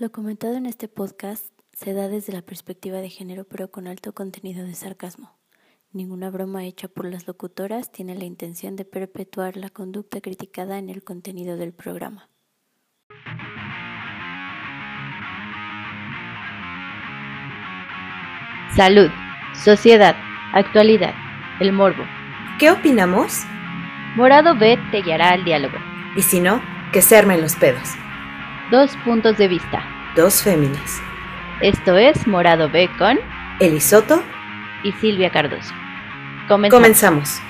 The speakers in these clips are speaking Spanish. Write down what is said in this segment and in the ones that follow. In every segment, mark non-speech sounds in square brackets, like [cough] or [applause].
Lo comentado en este podcast se da desde la perspectiva de género pero con alto contenido de sarcasmo. Ninguna broma hecha por las locutoras tiene la intención de perpetuar la conducta criticada en el contenido del programa. Salud, sociedad, actualidad, el morbo. ¿Qué opinamos? Morado B te guiará al diálogo. Y si no, que se armen los pedos. Dos puntos de vista. Dos féminas. Esto es Morado B con Elisoto y Silvia Cardoso. Comenzamos. Comenzamos.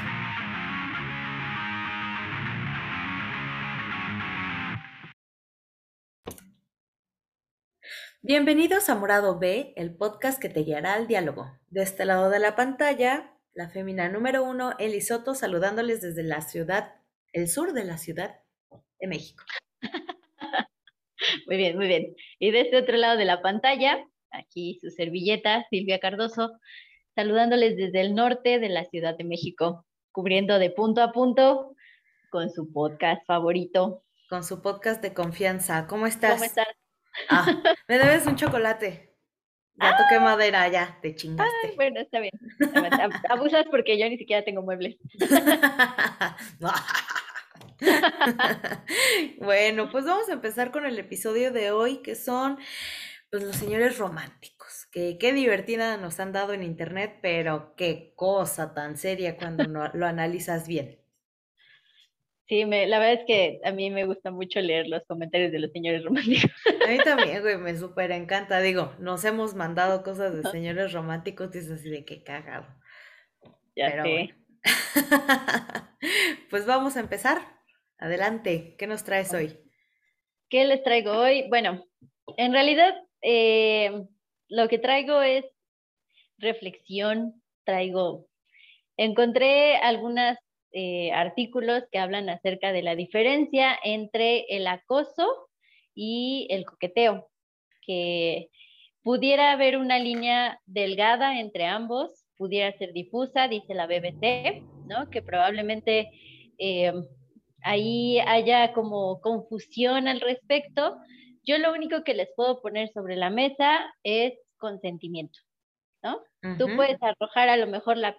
Bienvenidos a Morado B, el podcast que te guiará al diálogo. De este lado de la pantalla, la fémina número uno, Elisoto, saludándoles desde la ciudad, el sur de la ciudad de México. [laughs] Muy bien, muy bien. Y de este otro lado de la pantalla, aquí su servilleta, Silvia Cardoso, saludándoles desde el norte de la Ciudad de México, cubriendo de punto a punto con su podcast favorito. Con su podcast de confianza. ¿Cómo estás? ¿Cómo estás? Ah, me debes un chocolate. Ya toqué ah. madera, ya, te chingaste. bueno, está bien. Abusas porque yo ni siquiera tengo muebles. [laughs] [laughs] bueno, pues vamos a empezar con el episodio de hoy, que son pues los señores románticos. Que qué divertida nos han dado en internet, pero qué cosa tan seria cuando lo analizas bien. Sí, me, la verdad es que a mí me gusta mucho leer los comentarios de los señores románticos. A mí también, güey, me súper encanta. Digo, nos hemos mandado cosas de señores románticos y es así de qué cagado. Ya sé. [laughs] pues vamos a empezar. Adelante, ¿qué nos traes hoy? ¿Qué les traigo hoy? Bueno, en realidad eh, lo que traigo es reflexión, traigo, encontré algunas eh, artículos que hablan acerca de la diferencia entre el acoso y el coqueteo, que pudiera haber una línea delgada entre ambos, pudiera ser difusa, dice la BBC, ¿no? Que probablemente eh, ahí haya como confusión al respecto. Yo lo único que les puedo poner sobre la mesa es consentimiento, ¿no? Tú puedes arrojar a lo mejor la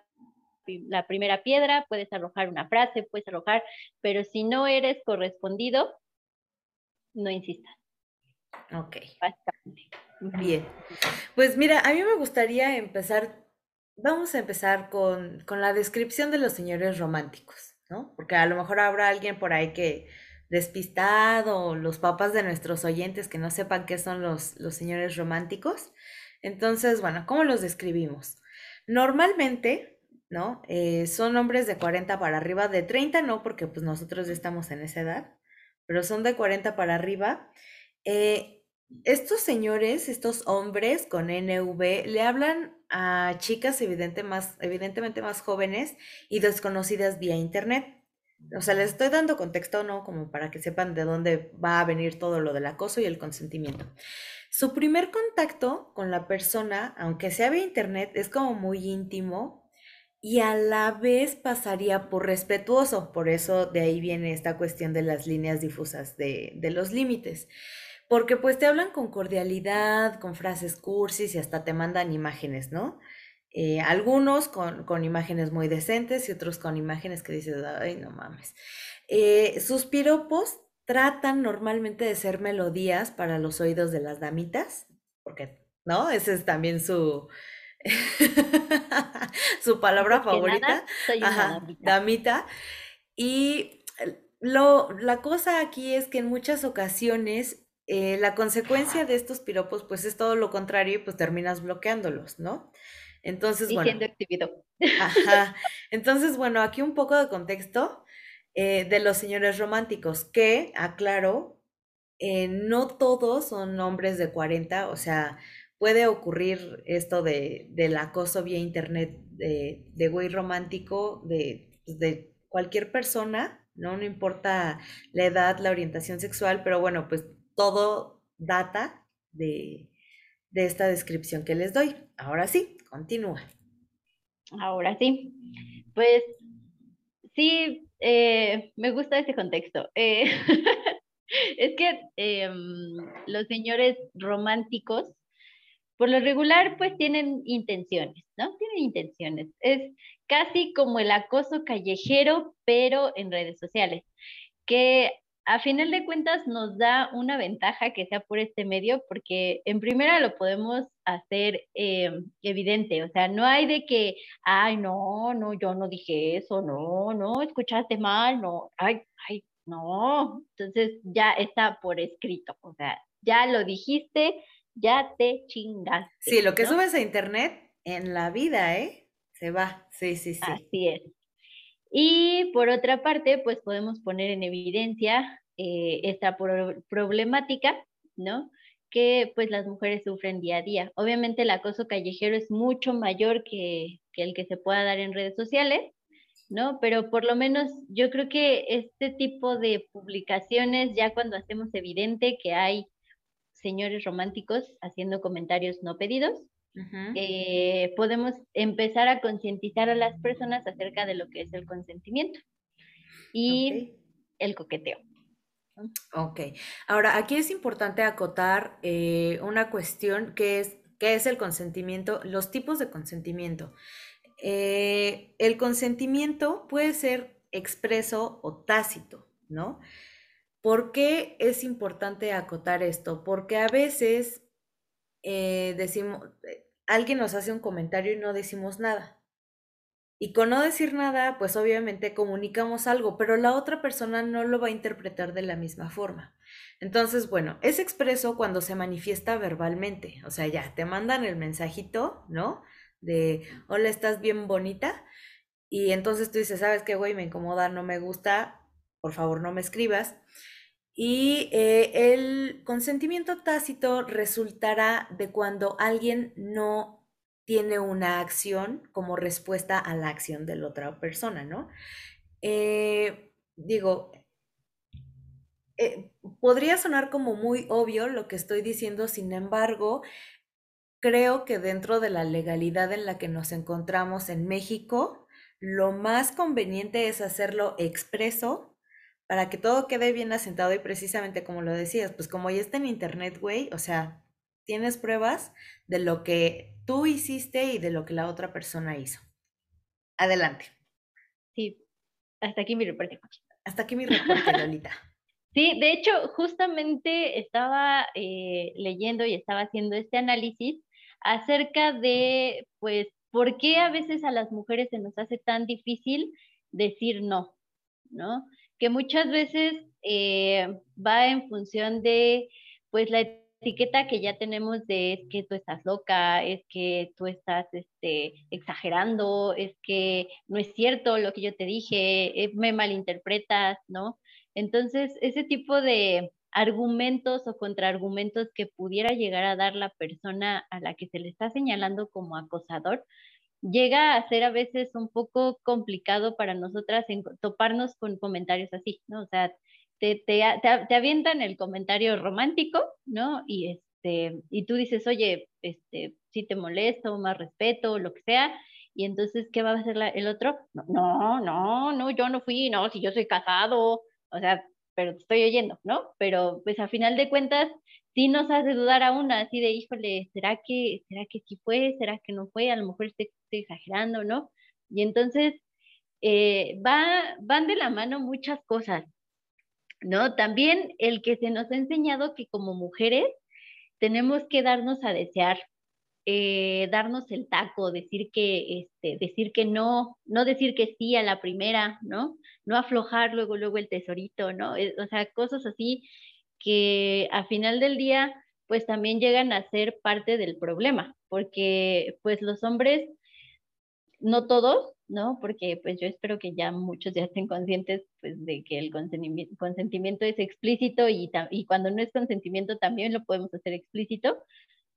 la primera piedra, puedes arrojar una frase, puedes arrojar, pero si no eres correspondido, no insistas. Ok. Bien. Pues mira, a mí me gustaría empezar, vamos a empezar con, con la descripción de los señores románticos, Porque a lo mejor habrá alguien por ahí que despistado, los papás de nuestros oyentes que no sepan qué son los, los señores románticos. Entonces, bueno, ¿cómo los describimos? Normalmente ¿no? Eh, son hombres de 40 para arriba, de 30 no, porque pues nosotros ya estamos en esa edad, pero son de 40 para arriba. Eh, estos señores, estos hombres con NV, le hablan a chicas evidentemente más jóvenes y desconocidas vía internet. O sea, les estoy dando contexto, ¿no? Como para que sepan de dónde va a venir todo lo del acoso y el consentimiento. Su primer contacto con la persona, aunque sea vía internet, es como muy íntimo, y a la vez pasaría por respetuoso. Por eso de ahí viene esta cuestión de las líneas difusas de, los límites. Porque pues te hablan con cordialidad, con frases cursis y hasta te mandan imágenes, ¿no? Eh, algunos con, imágenes muy decentes y otros con imágenes que dices, ay, no mames. Eh, sus piropos tratan normalmente de ser melodías para los oídos de las damitas, porque, ¿no? Ese es también su, [laughs] su palabra favorita. damita. Y lo, la cosa aquí es que en muchas ocasiones eh, la consecuencia de estos piropos pues es todo lo contrario y pues terminas bloqueándolos, ¿no? Entonces, y bueno. Ajá. Entonces, bueno, aquí un poco de contexto eh, de los señores románticos, que, aclaro, eh, no todos son hombres de 40, o sea, puede ocurrir esto de, del acoso vía internet de, de güey romántico de, pues, de cualquier persona, ¿no? No importa la edad, la orientación sexual, pero bueno, pues todo data de, de esta descripción que les doy. Ahora sí, continúa. Ahora sí. Pues sí, eh, me gusta ese contexto. Eh, [laughs] es que em, los señores románticos, por lo regular, pues tienen intenciones, ¿no? Tienen intenciones. Es casi como el acoso callejero, pero en redes sociales, que a final de cuentas nos da una ventaja que sea por este medio, porque en primera lo podemos hacer em, evidente, o sea, no hay de que, ay, no, no, yo no dije eso, no, no, escuchaste mal, no, ay, ay, no, entonces ya está por escrito, o sea, ya lo dijiste, ya te chingaste. Sí, lo que subes a internet en la vida, ¿eh? Se va, sí, sí, sí. Así es. Y por otra parte, pues podemos poner en evidencia eh, esta problemática, ¿no? Que pues las mujeres sufren día a día. Obviamente el acoso callejero es mucho mayor que, que el que se pueda dar en redes sociales, ¿no? Pero por lo menos yo creo que este tipo de publicaciones, ya cuando hacemos evidente que hay señores románticos haciendo comentarios no pedidos, eh, podemos empezar a concientizar a las personas acerca de lo que es el consentimiento y el coqueteo. Ok, ahora aquí es importante acotar eh, una cuestión que es, ¿qué es el consentimiento? Los tipos de consentimiento. Eh, el consentimiento puede ser expreso o tácito, ¿no? ¿Por qué es importante acotar esto? Porque a veces eh, decimos, eh, alguien nos hace un comentario y no decimos nada. Y con no decir nada, pues obviamente comunicamos algo, pero la otra persona no lo va a interpretar de la misma forma. Entonces, bueno, es expreso cuando se manifiesta verbalmente. O sea, ya, te mandan el mensajito, ¿no? De, hola, estás bien bonita. Y entonces tú dices, ¿sabes qué, güey? Me incomoda, no me gusta, por favor no me escribas. Y eh, el consentimiento tácito resultará de cuando alguien no tiene una acción como respuesta a la acción de la otra persona, ¿no? Eh, digo, eh, podría sonar como muy obvio lo que estoy diciendo, sin embargo, creo que dentro de la legalidad en la que nos encontramos en México, lo más conveniente es hacerlo expreso para que todo quede bien asentado y precisamente como lo decías, pues como ya está en internet, güey, o sea, tienes pruebas de lo que tú hiciste y de lo que la otra persona hizo. Adelante. Sí, hasta aquí mi reporte. Hasta aquí mi reporte, Lolita. [laughs] Sí, de hecho, justamente estaba eh, leyendo y estaba haciendo este análisis acerca de, pues, por qué a veces a las mujeres se nos hace tan difícil decir no, ¿no? Que muchas veces eh, va en función de, pues, la etiqueta que ya tenemos de es que tú estás loca, es que tú estás este, exagerando, es que no es cierto lo que yo te dije, eh, me malinterpretas, ¿no? Entonces, ese tipo de argumentos o contraargumentos que pudiera llegar a dar la persona a la que se le está señalando como acosador, llega a ser a veces un poco complicado para nosotras toparnos con comentarios así, ¿no? O sea, te, te, te, avientan el comentario romántico, ¿no? Y, este, y tú dices, oye, este, si te molesto, más respeto, lo que sea, y entonces, ¿qué va a hacer el otro? No, no, no, yo no fui, no, si yo soy casado, o sea, pero te estoy oyendo, ¿no? Pero pues a final de cuentas, sí nos hace dudar a una, así de, híjole, ¿será que, será que sí fue? ¿Será que no fue? A lo mejor estoy, exagerando, ¿no? Y entonces eh, va, van de la mano muchas cosas, ¿no? También el que se nos ha enseñado que como mujeres tenemos que darnos a desear, eh, darnos el taco, decir que, este, decir que no, no decir que sí a la primera, ¿no? No aflojar luego, luego el tesorito, ¿no? Eh, o sea, cosas así que a final del día pues también llegan a ser parte del problema, porque pues los hombres, no todos, ¿no? Porque pues yo espero que ya muchos ya estén conscientes pues de que el consentimiento, es explícito y, y cuando no es consentimiento también lo podemos hacer explícito,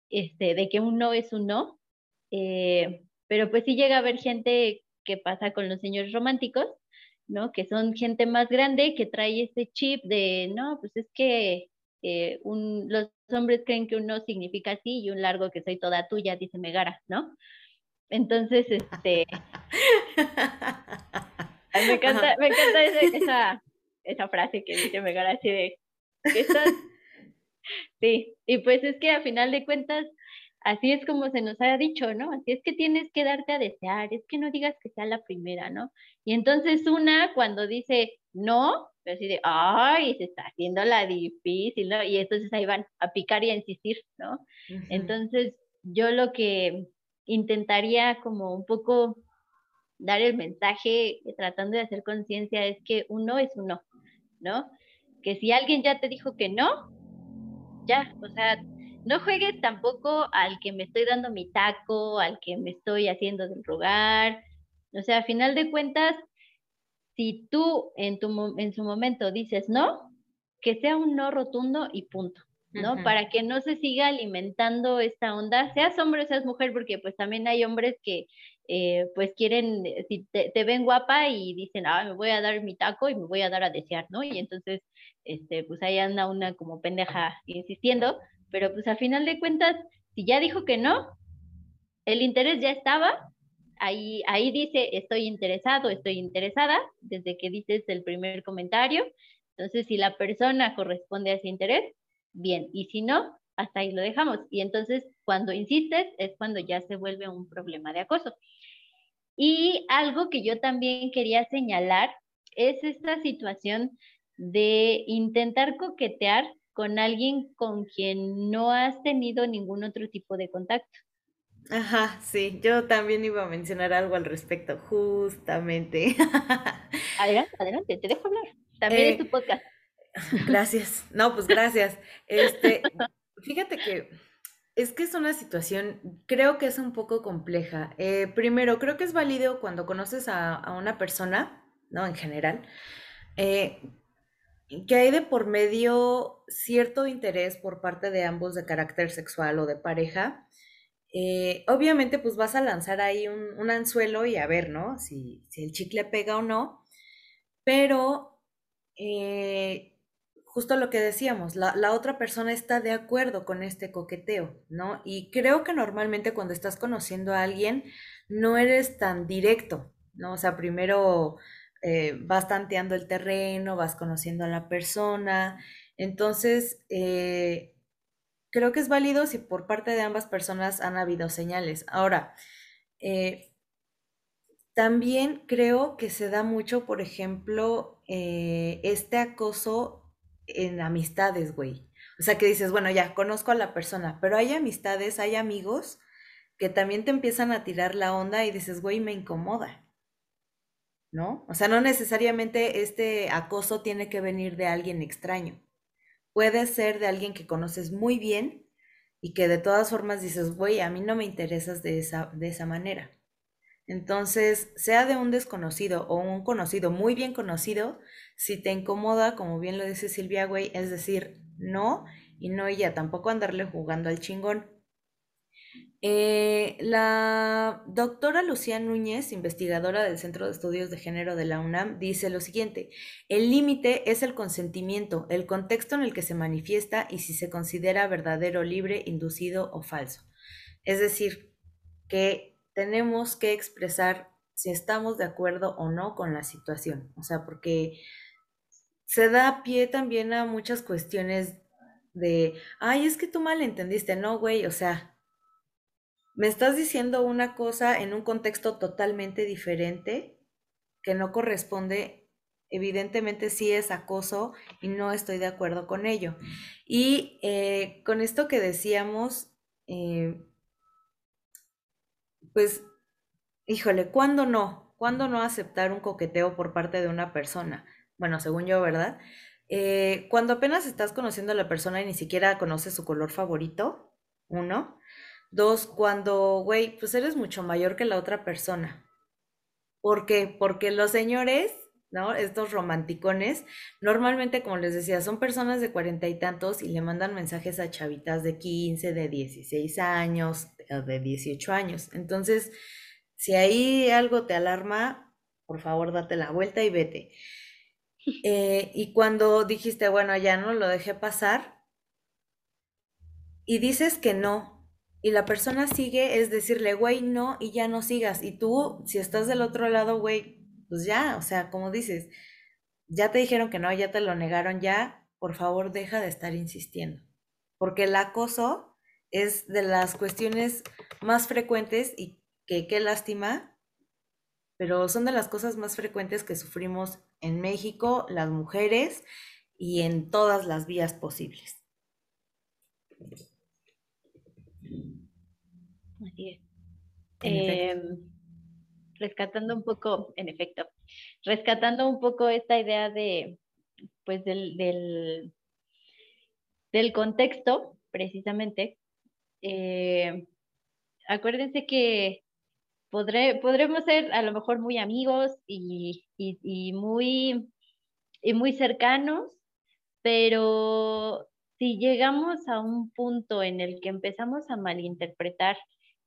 este, de que un no es un no, eh, pero pues sí llega a haber gente que pasa con los señores románticos, ¿no? Que son gente más grande que trae ese chip de, no, pues es que eh, un, los hombres creen que un no significa así y un largo que soy toda tuya, dice Megara, ¿no? Entonces, este... [laughs] me encanta, me encanta esa, esa frase que dice Megara así de, [laughs] Sí, y pues es que a final de cuentas, así es como se nos ha dicho, ¿no? Así es que tienes que darte a desear, es que no digas que sea la primera, ¿no? Y entonces una cuando dice no, pues así de, ay, se está haciendo la difícil, ¿no? Y entonces ahí van a picar y a insistir, ¿no? Entonces yo lo que intentaría como un poco dar el mensaje tratando de hacer conciencia es que uno es uno, ¿no? Que si alguien ya te dijo que no, ya, o sea, no juegues tampoco al que me estoy dando mi taco, al que me estoy haciendo del rogar. O sea, a final de cuentas, si tú en, tu, en su momento dices no, que sea un no rotundo y punto. ¿no? Para que no se siga alimentando esta onda, seas hombre o seas mujer, porque pues también hay hombres que eh, pues quieren, eh, si te, ven guapa y dicen, ah, me voy a dar mi taco y me voy a dar a desear, ¿no? Y entonces, este, pues ahí anda una como pendeja insistiendo, pero pues a final de cuentas, si ya dijo que no, el interés ya estaba, ahí, ahí dice, estoy interesado, estoy interesada, desde que dices el primer comentario, entonces si la persona corresponde a ese interés, bien, y si no, hasta ahí lo dejamos. Y entonces cuando insistes es cuando ya se vuelve un problema de acoso. Y algo que yo también quería señalar es esta situación de intentar coquetear con alguien con quien no has tenido ningún otro tipo de contacto. Ajá, sí, yo también iba a mencionar algo al respecto, justamente. [laughs] Adelante, adelante, te dejo hablar. También es tu podcast. [laughs] Gracias. No, pues gracias. Este, [laughs] fíjate que es que es una situación, creo que es un poco compleja. Eh, primero, creo que es válido cuando conoces a, una persona, ¿no? En general, eh, que hay de por medio cierto interés por parte de ambos de carácter sexual o de pareja. Eh, obviamente, pues vas a lanzar ahí un, anzuelo y a ver, ¿no? Si, si el chicle pega o no. Pero justo lo que decíamos, la, otra persona está de acuerdo con este coqueteo, ¿no? Y creo que normalmente cuando estás conociendo a alguien, no eres tan directo, ¿no? O sea, primero eh, vas tanteando el terreno, vas conociendo a la persona, entonces eh, creo que es válido si por parte de ambas personas han habido señales. Ahora, eh, también creo que se da mucho, por ejemplo, este acoso en amistades, güey. O sea, que dices, bueno, ya conozco a la persona, pero hay amistades, hay amigos que también te empiezan a tirar la onda y dices, güey, me incomoda. ¿No? O sea, no necesariamente este acoso tiene que venir de alguien extraño. Puede ser de alguien que conoces muy bien y que de todas formas dices, güey, a mí no me interesas de esa, de esa manera. Entonces, sea de un desconocido o un conocido muy bien conocido, si te incomoda, como bien lo dice Silvia, güey, es decir, no y no ya, tampoco andarle jugando al chingón. Eh, la doctora Lucía Núñez, investigadora del Centro de Estudios de Género de la UNAM, dice lo siguiente, el límite es el consentimiento, el contexto en el que se manifiesta y si se considera verdadero, libre, inducido o falso. Es decir, que tenemos que expresar si estamos de acuerdo o no con la situación. O sea, porque se da pie también a muchas cuestiones de, ay, es que tú mal entendiste, no, güey, o sea, me estás diciendo una cosa en un contexto totalmente diferente que no corresponde, evidentemente sí es acoso y no estoy de acuerdo con ello. Y eh, con esto que decíamos, eh, pues, híjole, ¿cuándo no? ¿Cuándo no aceptar un coqueteo por parte de una persona? bueno, según yo, ¿verdad? Eh, cuando apenas estás conociendo a la persona y ni siquiera conoces su color favorito, uno. Dos, cuando, güey, pues eres mucho mayor que la otra persona. ¿Por qué? Porque los señores, ¿no? Estos romanticones, normalmente, como les decía, son personas de cuarenta y tantos y le mandan mensajes a chavitas de 15, de 16 años, de 18 años. Entonces, si ahí algo te alarma, por favor, date la vuelta y vete. Eh, y cuando dijiste, bueno, ya no lo dejé pasar, y dices que no, y la persona sigue, es decirle, güey, no, y ya no sigas. Y tú, si estás del otro lado, güey, pues ya, o sea, como dices, ya te dijeron que no, ya te lo negaron, ya, por favor deja de estar insistiendo. Porque el acoso es de las cuestiones más frecuentes y que qué lástima, pero son de las cosas más frecuentes que sufrimos en México las mujeres y en todas las vías posibles. Así es. Em, rescatando un poco, en efecto, rescatando un poco esta idea de, pues, del, del, del contexto, precisamente, eh, acuérdense que podré, podremos ser a lo mejor muy amigos y, y, muy, y muy cercanos, pero si llegamos a un punto en el que empezamos a malinterpretar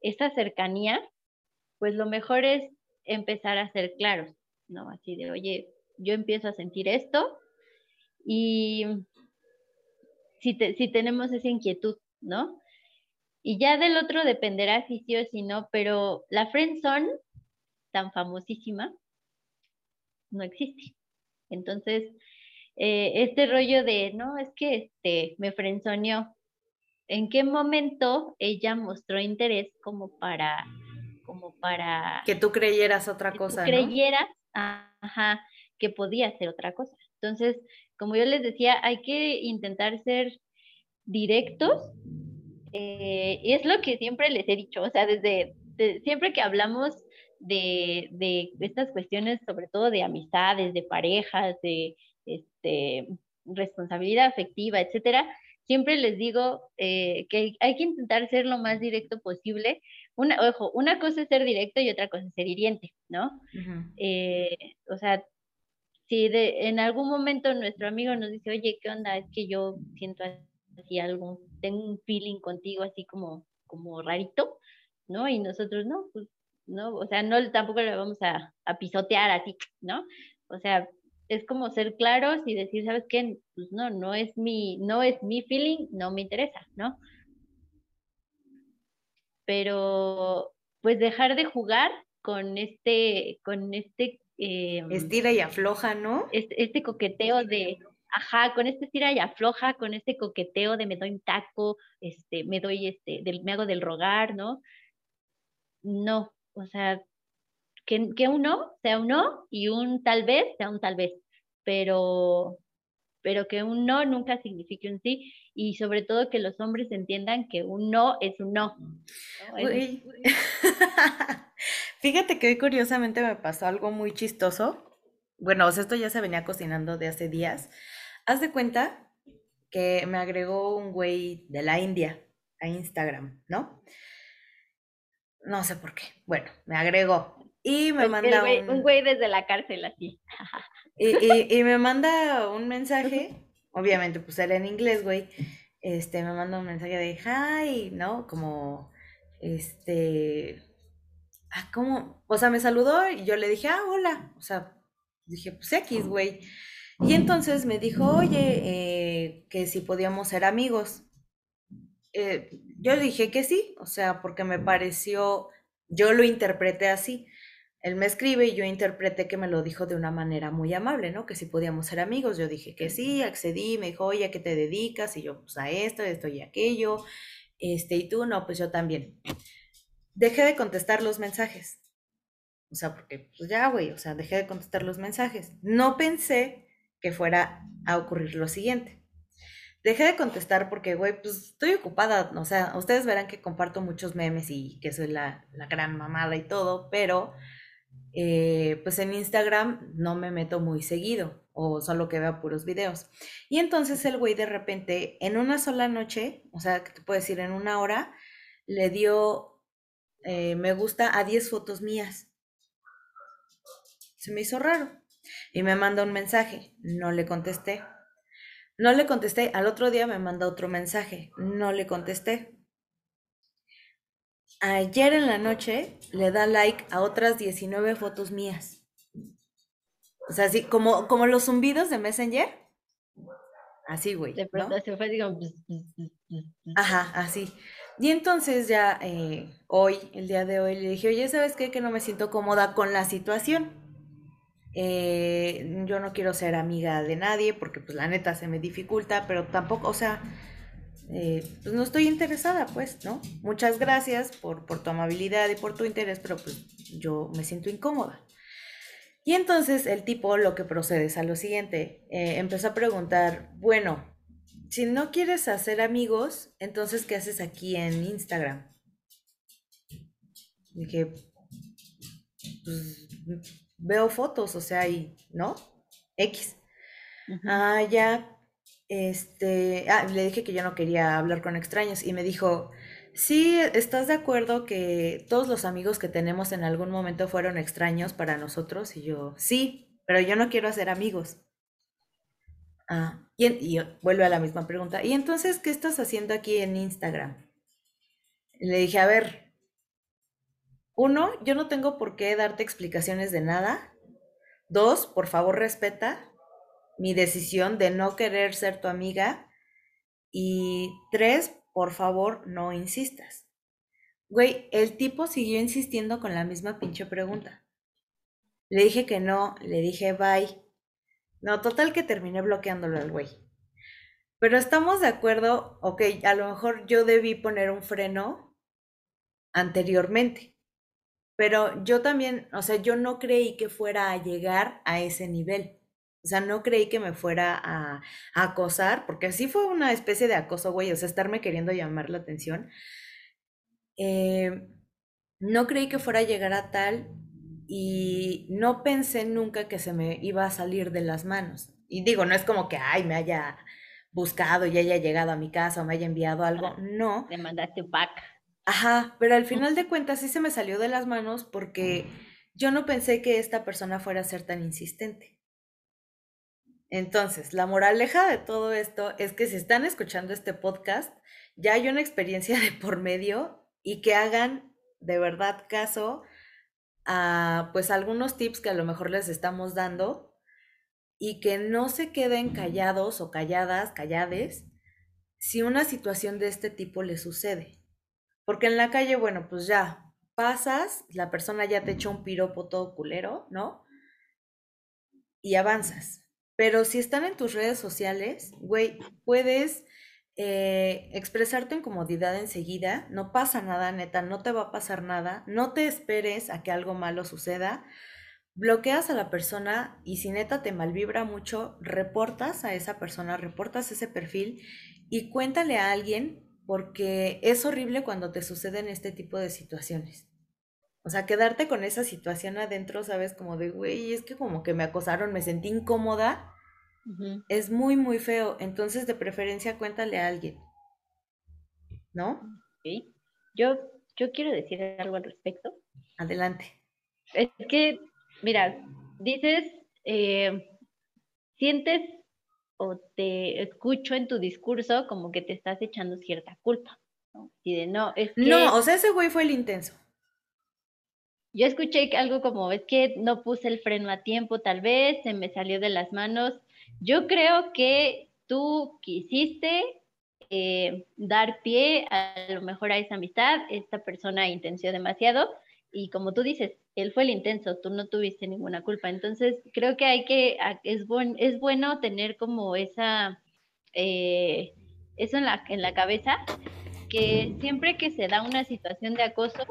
esa cercanía, pues lo mejor es empezar a ser claros, ¿no? Así de, oye, yo empiezo a sentir esto y si, si tenemos esa inquietud, ¿no? Y ya del otro dependerá si sí o si no, pero la friendzone, tan famosísima, no existe. Entonces, eh, este rollo de, no, es que este, me frenzoneó. ¿En qué momento ella mostró interés como para, como para... Que tú creyeras otra cosa, ¿no? Creyeras, ajá, que podía ser otra cosa. Entonces, como yo les decía, hay que intentar ser directos eh, y es lo que siempre les he dicho, o sea, desde siempre que hablamos de, de, estas cuestiones, sobre todo de amistades, de parejas, de este, responsabilidad afectiva, etcétera, siempre les digo eh, que hay que intentar ser lo más directo posible. Una, ojo, una cosa es ser directo y otra cosa es ser hiriente, ¿no? Eh, o sea, si de, en algún momento nuestro amigo nos dice, oye, ¿qué onda? Es que yo siento así algo, tengo un feeling contigo así como, como rarito, ¿no? Y nosotros no, pues, no, o sea, no tampoco le vamos a, a pisotear así, ¿no? O sea, es como ser claros y decir, ¿sabes qué? Pues no, no es mi, no es mi feeling, no me interesa, ¿no? Pero pues dejar de jugar con este, con este eh, estira y afloja, ¿no? Este, este, coqueteo de, ajá, con este estira y afloja, con este coqueteo de me doy un taco, este, me doy este, del, me hago del rogar, ¿no? No, o sea, que, que un no sea un no y un tal vez sea un tal vez, pero, pero que un no nunca signifique un sí y sobre todo que los hombres entiendan que un no es un no. [laughs] Fíjate que hoy curiosamente me pasó algo muy chistoso. Bueno, o sea, esto ya se venía cocinando de hace días. Haz de cuenta que me agregó un güey de la India a Instagram, ¿no? No sé por qué. Bueno, me agregó. Y me manda un... güey desde la cárcel así. y, y, me manda un mensaje, obviamente pues era en inglés, güey. Este, me manda un mensaje de hi, ¿no? Como, este, ah, ¿cómo? O sea, me saludó y yo le dije, ah, hola. O sea, dije, pues X, güey. Y entonces me dijo, oye, eh, que si podíamos ser amigos. Eh, yo dije que sí, o sea, porque me pareció, yo lo interpreté así. Él me escribe y yo interpreté que me lo dijo de una manera muy amable, ¿no? Que si podíamos ser amigos. Yo dije que sí, accedí, me dijo, oye, ¿a qué te dedicas? Y yo, pues a esto, esto y aquello. Este, y tú, no, pues yo también dejé de contestar los mensajes. O sea, porque pues ya, güey, o sea, dejé de contestar los mensajes. No pensé que fuera a ocurrir lo siguiente. Dejé de contestar porque, güey, pues estoy ocupada. O sea, ustedes verán que comparto muchos memes y que soy la, gran mamada y todo, pero eh, pues en Instagram no me meto muy seguido o solo que veo puros videos. Y entonces el güey de repente, en una sola noche, o sea, que te puedo decir, en una hora, le dio eh, me gusta a 10 fotos mías. Se me hizo raro. Y me manda un mensaje. No le contesté. No le contesté. Al otro día me manda otro mensaje. No le contesté. Ayer en la noche le da like a otras 19 fotos mías. O sea, así como, como los zumbidos de Messenger. Así, güey. De pronto se fue, digo. Ajá, así. Y entonces ya eh, hoy, el día de hoy, le dije, oye, ¿sabes qué? Que no me siento cómoda con la situación. eh, yo no quiero ser amiga de nadie porque pues la neta se me dificulta, pero tampoco, o sea, eh, pues no estoy interesada, pues, ¿no? Muchas gracias por, por tu amabilidad y por tu interés, pero pues yo me siento incómoda. Y entonces el tipo lo que procede es a lo siguiente, eh, empezó a preguntar, bueno, si no quieres hacer amigos, entonces ¿qué haces aquí en Instagram? Dije, pues veo fotos, o sea, y, ¿no? X. Ah, ya, este, ah, le dije que yo no quería hablar con extraños y me dijo, sí, ¿estás de acuerdo que todos los amigos que tenemos en algún momento fueron extraños para nosotros? Y yo, sí, pero yo no quiero hacer amigos. Ah, y, y vuelve a la misma pregunta. ¿Y entonces qué estás haciendo aquí en Instagram? Le dije, a ver, uno, yo no tengo por qué darte explicaciones de nada. Dos, por favor respeta mi decisión de no querer ser tu amiga. Y tres, por favor no insistas. Güey, el tipo siguió insistiendo con la misma pinche pregunta. Le dije que no, le dije bye. No, total que terminé bloqueándolo al güey. Pero estamos de acuerdo, ok, a lo mejor yo debí poner un freno anteriormente. Pero yo también, o sea, yo no creí que fuera a llegar a ese nivel. O sea, no creí que me fuera a, acosar, porque así fue una especie de acoso, güey, o sea, estarme queriendo llamar la atención. Eh, no creí que fuera a llegar a tal y no pensé nunca que se me iba a salir de las manos. Y digo, no es como que, ay, me haya buscado y haya llegado a mi casa o me haya enviado algo, no. Le mandaste un pack. Ajá, pero al final de cuentas sí se me salió de las manos porque yo no pensé que esta persona fuera a ser tan insistente. Entonces, la moraleja de todo esto es que si están escuchando este podcast, ya hay una experiencia de por medio y que hagan de verdad caso a pues algunos tips que a lo mejor les estamos dando y que no se queden callados o calladas, callades, si una situación de este tipo les sucede. Porque en la calle, bueno, pues ya pasas, la persona ya te echó un piropo todo culero, ¿no? Y avanzas. Pero si están en tus redes sociales, güey, puedes eh, expresar tu incomodidad enseguida, no pasa nada, neta, no te va a pasar nada, no te esperes a que algo malo suceda, bloqueas a la persona y si neta te malvibra mucho, reportas a esa persona, reportas ese perfil y cuéntale a alguien porque es horrible cuando te suceden este tipo de situaciones. O sea, quedarte con esa situación adentro, sabes, como de, güey, es que como que me acosaron, me sentí incómoda, es muy, muy feo. Entonces, de preferencia, cuéntale a alguien. ¿No? Sí. Yo, yo quiero decir algo al respecto. Adelante. Es que, mira, dices, eh, sientes o te escucho en tu discurso como que te estás echando cierta culpa. ¿no? Y de no, es que... No, o sea, ese güey fue el intenso. Yo escuché algo como, es que no puse el freno a tiempo, tal vez, se me salió de las manos. Yo creo que tú quisiste eh, dar pie a lo mejor a esa amistad, esta persona intenció demasiado y como tú dices, él fue el intenso, tú no tuviste ninguna culpa. Entonces, creo que hay que, es, buen, es bueno tener como esa, eh, eso en la, en la cabeza, que siempre que se da una situación de acoso,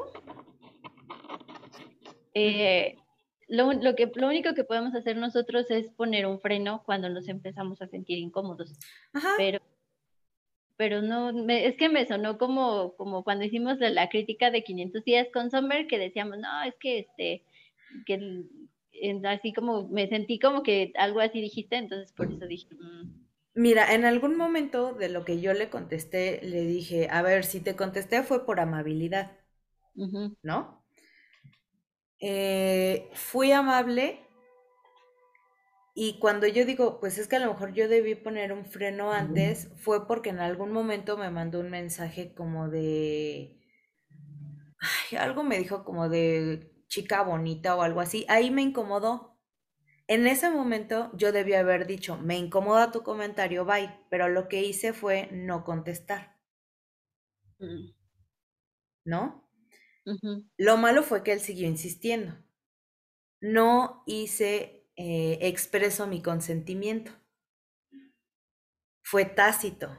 eh, lo, lo, que, lo único que podemos hacer nosotros es poner un freno cuando nos empezamos a sentir incómodos. Pero pero no, es que me sonó como, como cuando hicimos la, crítica de 500 días con Sommer, que decíamos, no, es que este, que así como me sentí como que algo así dijiste, entonces por eso dije. Mm". Mira, en algún momento de lo que yo le contesté, le dije, a ver, si te contesté fue por amabilidad, ¿no? Eh, fui amable y cuando yo digo, pues es que a lo mejor yo debí poner un freno antes, fue porque en algún momento me mandó un mensaje como de... Ay, algo me dijo como de chica bonita o algo así. Ahí me incomodó. En ese momento yo debí haber dicho, me incomoda tu comentario, bye, pero lo que hice fue no contestar. Lo malo fue que él siguió insistiendo. No hice eh, expreso mi consentimiento. Fue tácito.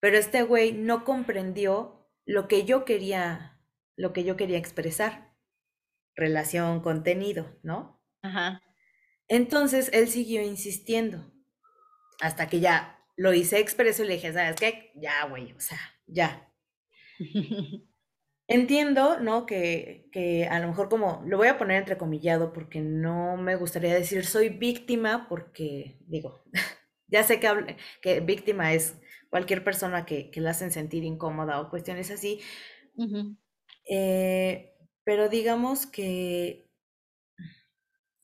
Pero este güey no comprendió lo que yo quería, lo que yo quería expresar. Relación, contenido, ¿no? Ajá. Entonces él siguió insistiendo hasta que ya lo hice expreso y le dije, ¿sabes qué? Ya, güey, o sea, ya. [laughs] Entiendo, ¿no? Que, que, a lo mejor como, lo voy a poner entrecomillado porque no me gustaría decir soy víctima porque, digo, [laughs] ya sé que, que víctima es cualquier persona que, que la hacen sentir incómoda o cuestiones así. Eh, pero digamos que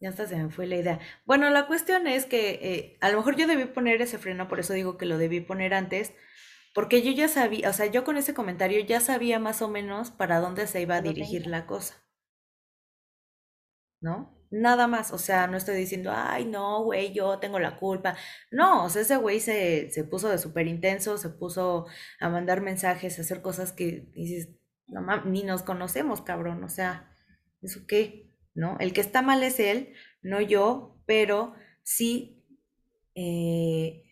ya hasta se me fue la idea. Bueno, la cuestión es que eh, a lo mejor yo debí poner ese freno, por eso digo que lo debí poner antes, porque yo ya sabía, o sea, yo con ese comentario ya sabía más o menos para dónde se iba a dirigir la cosa. ¿No? Nada más, o sea, no estoy diciendo, ay, no, güey, yo tengo la culpa. No, o sea, ese güey se, se puso de súper intenso, se puso a mandar mensajes, a hacer cosas que dices, no, ni nos conocemos, cabrón, o sea, ¿eso qué? ¿No? El que está mal es él, no yo, pero sí eh,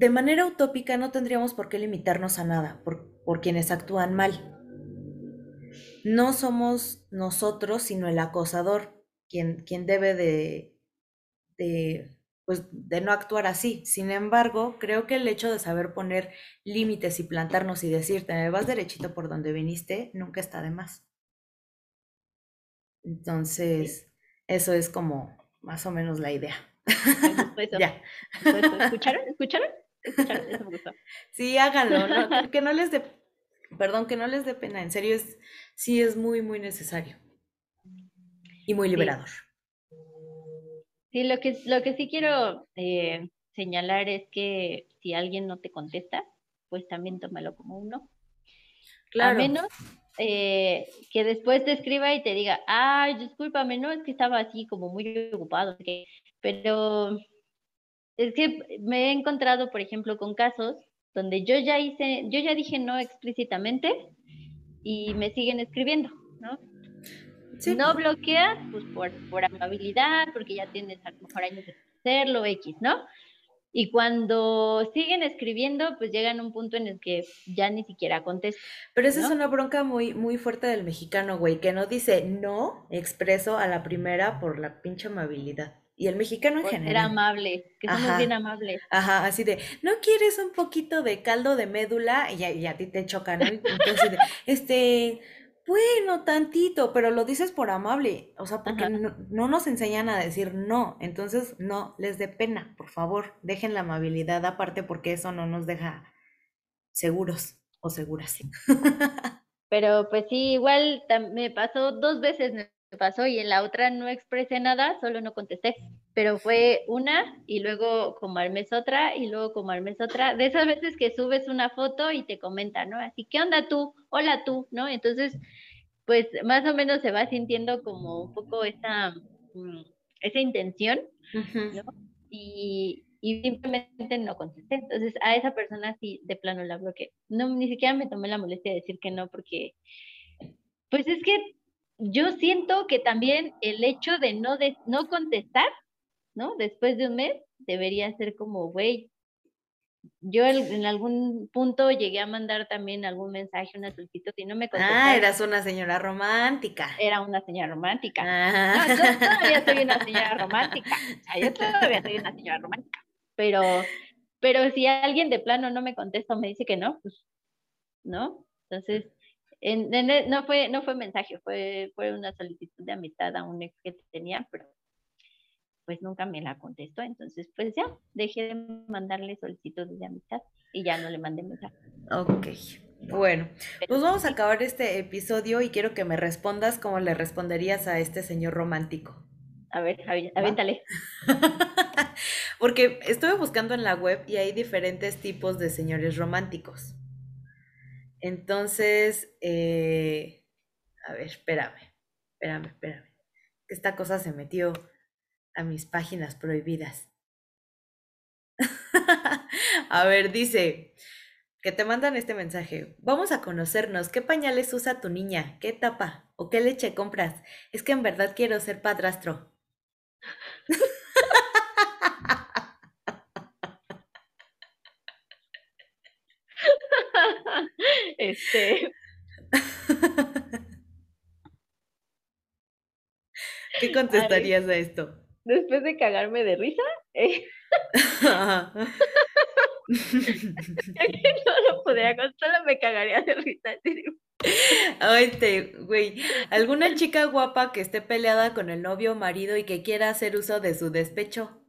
de manera utópica no tendríamos por qué limitarnos a nada por, por quienes actúan mal. No somos nosotros, sino el acosador, quien, quien debe de, de, pues, de no actuar así. Sin embargo, creo que el hecho de saber poner límites y plantarnos y decirte, me vas derechito por donde viniste, nunca está de más. Entonces, eso es como más o menos la idea. [laughs] ya. ¿Escucharon? ¿Escucharon? Sí, háganlo, [laughs] que no les dé, perdón, que no les dé pena, en serio es, sí es muy, muy necesario y muy liberador. Sí, lo que, lo que sí quiero eh, señalar es que si alguien no te contesta, pues también tómalo como uno. Claro. A menos eh, que después te escriba y te diga, ay, discúlpame, no, es que estaba así como muy ocupado, pero es que me he encontrado, por ejemplo, con casos donde yo ya hice, yo ya dije no explícitamente y me siguen escribiendo, ¿no? No bloqueas, pues por, por amabilidad, porque ya tienes a lo mejor años de hacerlo, X, ¿no? Y cuando siguen escribiendo, pues llegan a un punto en el que ya ni siquiera contestan. Pero esa es una bronca muy, muy fuerte del mexicano, güey, que no dice no expreso a la primera por la pinche amabilidad. Y el mexicano en general. Era amable, que somos bien amables. Ajá, así de, ¿no quieres un poquito de caldo de médula? Y, a ti te choca, ¿no? Entonces, [laughs] este, bueno, tantito, pero lo dices por amable. O sea, porque no, nos enseñan a decir no. Entonces, no les dé pena, por favor, dejen la amabilidad aparte porque eso no nos deja seguros o seguras. [laughs] Pero pues sí, igual me pasó dos veces pasó y en la otra no expresé nada, solo no contesté. Pero fue una y luego como al mes otra y luego como al mes otra. De esas veces que subes una foto y te comenta, ¿no? Así, ¿qué onda tú? Hola tú, ¿no? Entonces, pues más o menos se va sintiendo como un poco esa, mm, esa intención, ¿no? Y, y simplemente no contesté. Entonces a esa persona sí de plano la bloqueé. No, ni siquiera me tomé la molestia de decir que no porque, pues es que yo siento que también el hecho de no, de, no contestar, ¿no? Después de un mes, debería ser como, güey, yo en algún punto llegué a mandar también algún mensaje, una solicitud y no me contestaron. Ah, eras una señora romántica. Era una señora romántica. No, yo todavía soy una señora romántica. yo todavía soy una señora romántica. Pero, pero si alguien de plano no me contesta o me dice que no, pues, ¿no? Entonces, en, no, fue, no fue mensaje, fue, fue una solicitud de amistad a un ex que tenía, pero pues nunca me la contestó. Entonces, pues ya, dejé de mandarle solicitudes de amistad y ya no le mandé mensaje. Ok. Bueno, pues vamos a acabar este episodio y quiero que me respondas como le responderías a este señor romántico. A ver, avéntale. [laughs] Porque estuve buscando en la web y hay diferentes tipos de señores románticos. Entonces, eh, a ver, espérame, espérame, espérame. Esta cosa se metió a mis páginas prohibidas. [laughs] a ver, dice que te mandan este mensaje. Vamos a conocernos. ¿Qué pañales usa tu niña? ¿Qué etapa? ¿O qué leche compras? Es que en verdad quiero ser padrastro. Este. [laughs] ¿Qué contestarías a esto? Después de cagarme de risa, eh... [laughs] [laughs] no lo podría solo me cagaría de risa. Oye, güey, ¿alguna chica guapa que esté peleada con el novio o marido y que quiera hacer uso de su despecho?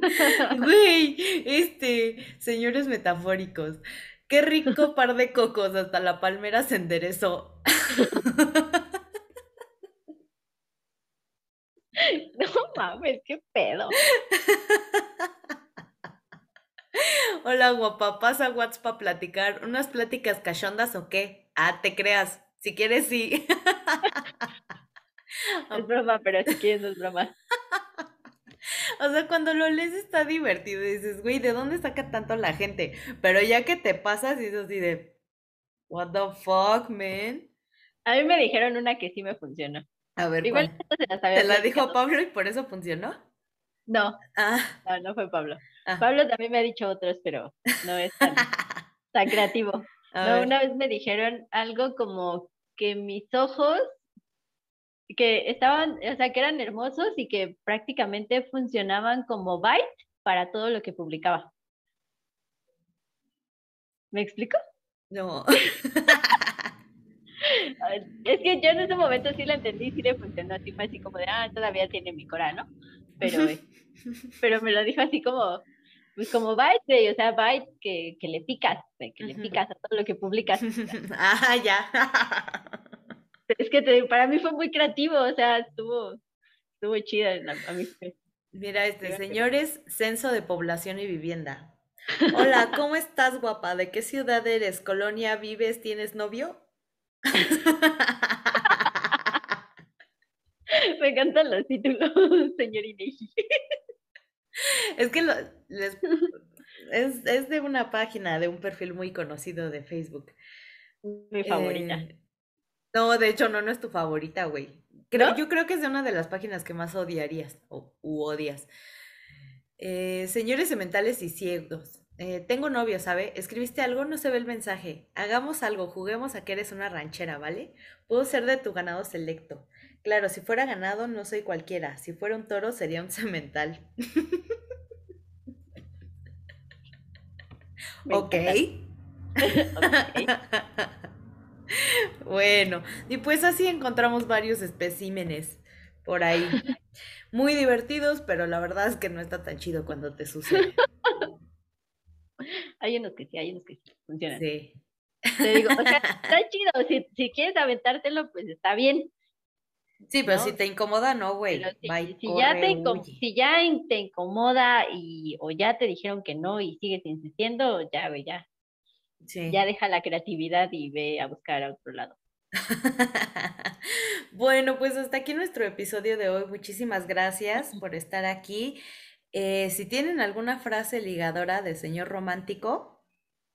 [laughs] Güey, este, señores metafóricos, qué rico [laughs] par de cocos, hasta la palmera se enderezó. [laughs] No mames, qué pedo. Hola, guapa, pasa WhatsApp para platicar. ¿Unas pláticas cachondas o qué? Ah, te creas. Si quieres, sí. Es broma, pero si quieres, no es broma. O sea, cuando lo lees está divertido. dices, güey, ¿de dónde saca tanto la gente? Pero ya que te pasas, dices así de, ¿What the fuck, man? A mí me dijeron una que sí me funcionó. A ver, Igual ¿Te la dijo Pablo y por eso funcionó? No. Ah. No, no fue Pablo. Ah. Pablo también me ha dicho otros, pero no es tan, [laughs] tan creativo. no, una vez me dijeron algo como que mis ojos que estaban, o sea, que eran hermosos y que prácticamente funcionaban como byte para todo lo que publicaba. ¿Me explico? No. [laughs] es que yo en ese momento sí la entendí, sí le funcionó así, fue así como de, ah, todavía tiene mi cora, ¿no? Pero, [laughs] pero me lo dijo así como, pues como byte, o sea, byte que, que le picas, que le picas a todo lo que publicas. [laughs] ah, ya. Es que para mí fue muy creativo, o sea, estuvo, estuvo chida a mí. Mira, este, señores, censo de población y vivienda. Hola, [laughs] ¿cómo estás, guapa? ¿De qué ciudad eres? ¿Colonia vives? ¿Tienes novio? [laughs] Me encantan los títulos, señor Inegi. Es que [laughs] es, es, de una página, de un perfil muy conocido de Facebook. Mi favorita. Eh, no, de hecho, no, no es tu favorita, güey. Creo, Yo creo que es de una de las páginas que más odiarías o u odias. Eh, señores sementales y ciegos. Eh, tengo novio, ¿sabe? Escribiste algo, no se ve el mensaje. Hagamos algo, juguemos a que eres una ranchera, ¿vale? Puedo ser de tu ganado selecto. Claro, si fuera ganado, no soy cualquiera. Si fuera un toro, sería un semental. [laughs] ok. [laughs] [laughs] [laughs] Bueno, y pues así encontramos varios especímenes por ahí. [laughs] Muy divertidos, pero la verdad es que no está tan chido cuando te sucede. [laughs] Hay unos que sí, hay unos que sí funcionan. Sí. Te digo, o sea, está chido, si, si quieres aventártelo, pues está bien. Sí, pero si te incomoda, no, güey. Si, ya te, si ya te incomoda y o ya te dijeron que no y sigues insistiendo, ya, güey, ya. Ya deja la creatividad y ve a buscar a otro lado. [laughs] bueno, pues hasta aquí nuestro episodio de hoy. Muchísimas gracias por estar aquí. Eh, si tienen alguna frase ligadora de señor romántico,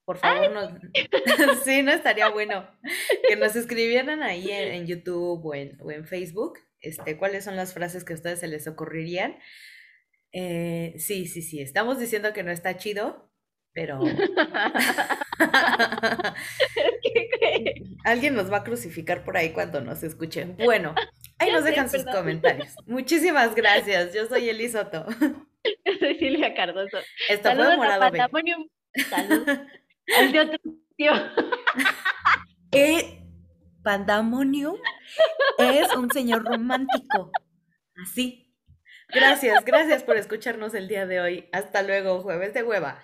por favor, nos... [laughs] sí, no estaría bueno [laughs] que nos escribieran ahí en, YouTube o en, o en, Facebook, este, cuáles son las frases que a ustedes se les ocurrirían. Eh, sí, sí, sí, estamos diciendo que no está chido, pero... [laughs] Alguien nos va a crucificar por ahí cuando nos escuchen. Bueno, ahí nos dejan sus comentarios. [laughs] Muchísimas gracias. Yo soy Elisoto. Yo soy Silvia Cardoso. Esto fue Morado Salud. Al de otro tío. ¿Qué? [laughs] Pandemonium es un señor romántico. Así. Gracias, gracias por escucharnos el día de hoy. Hasta luego, jueves de hueva.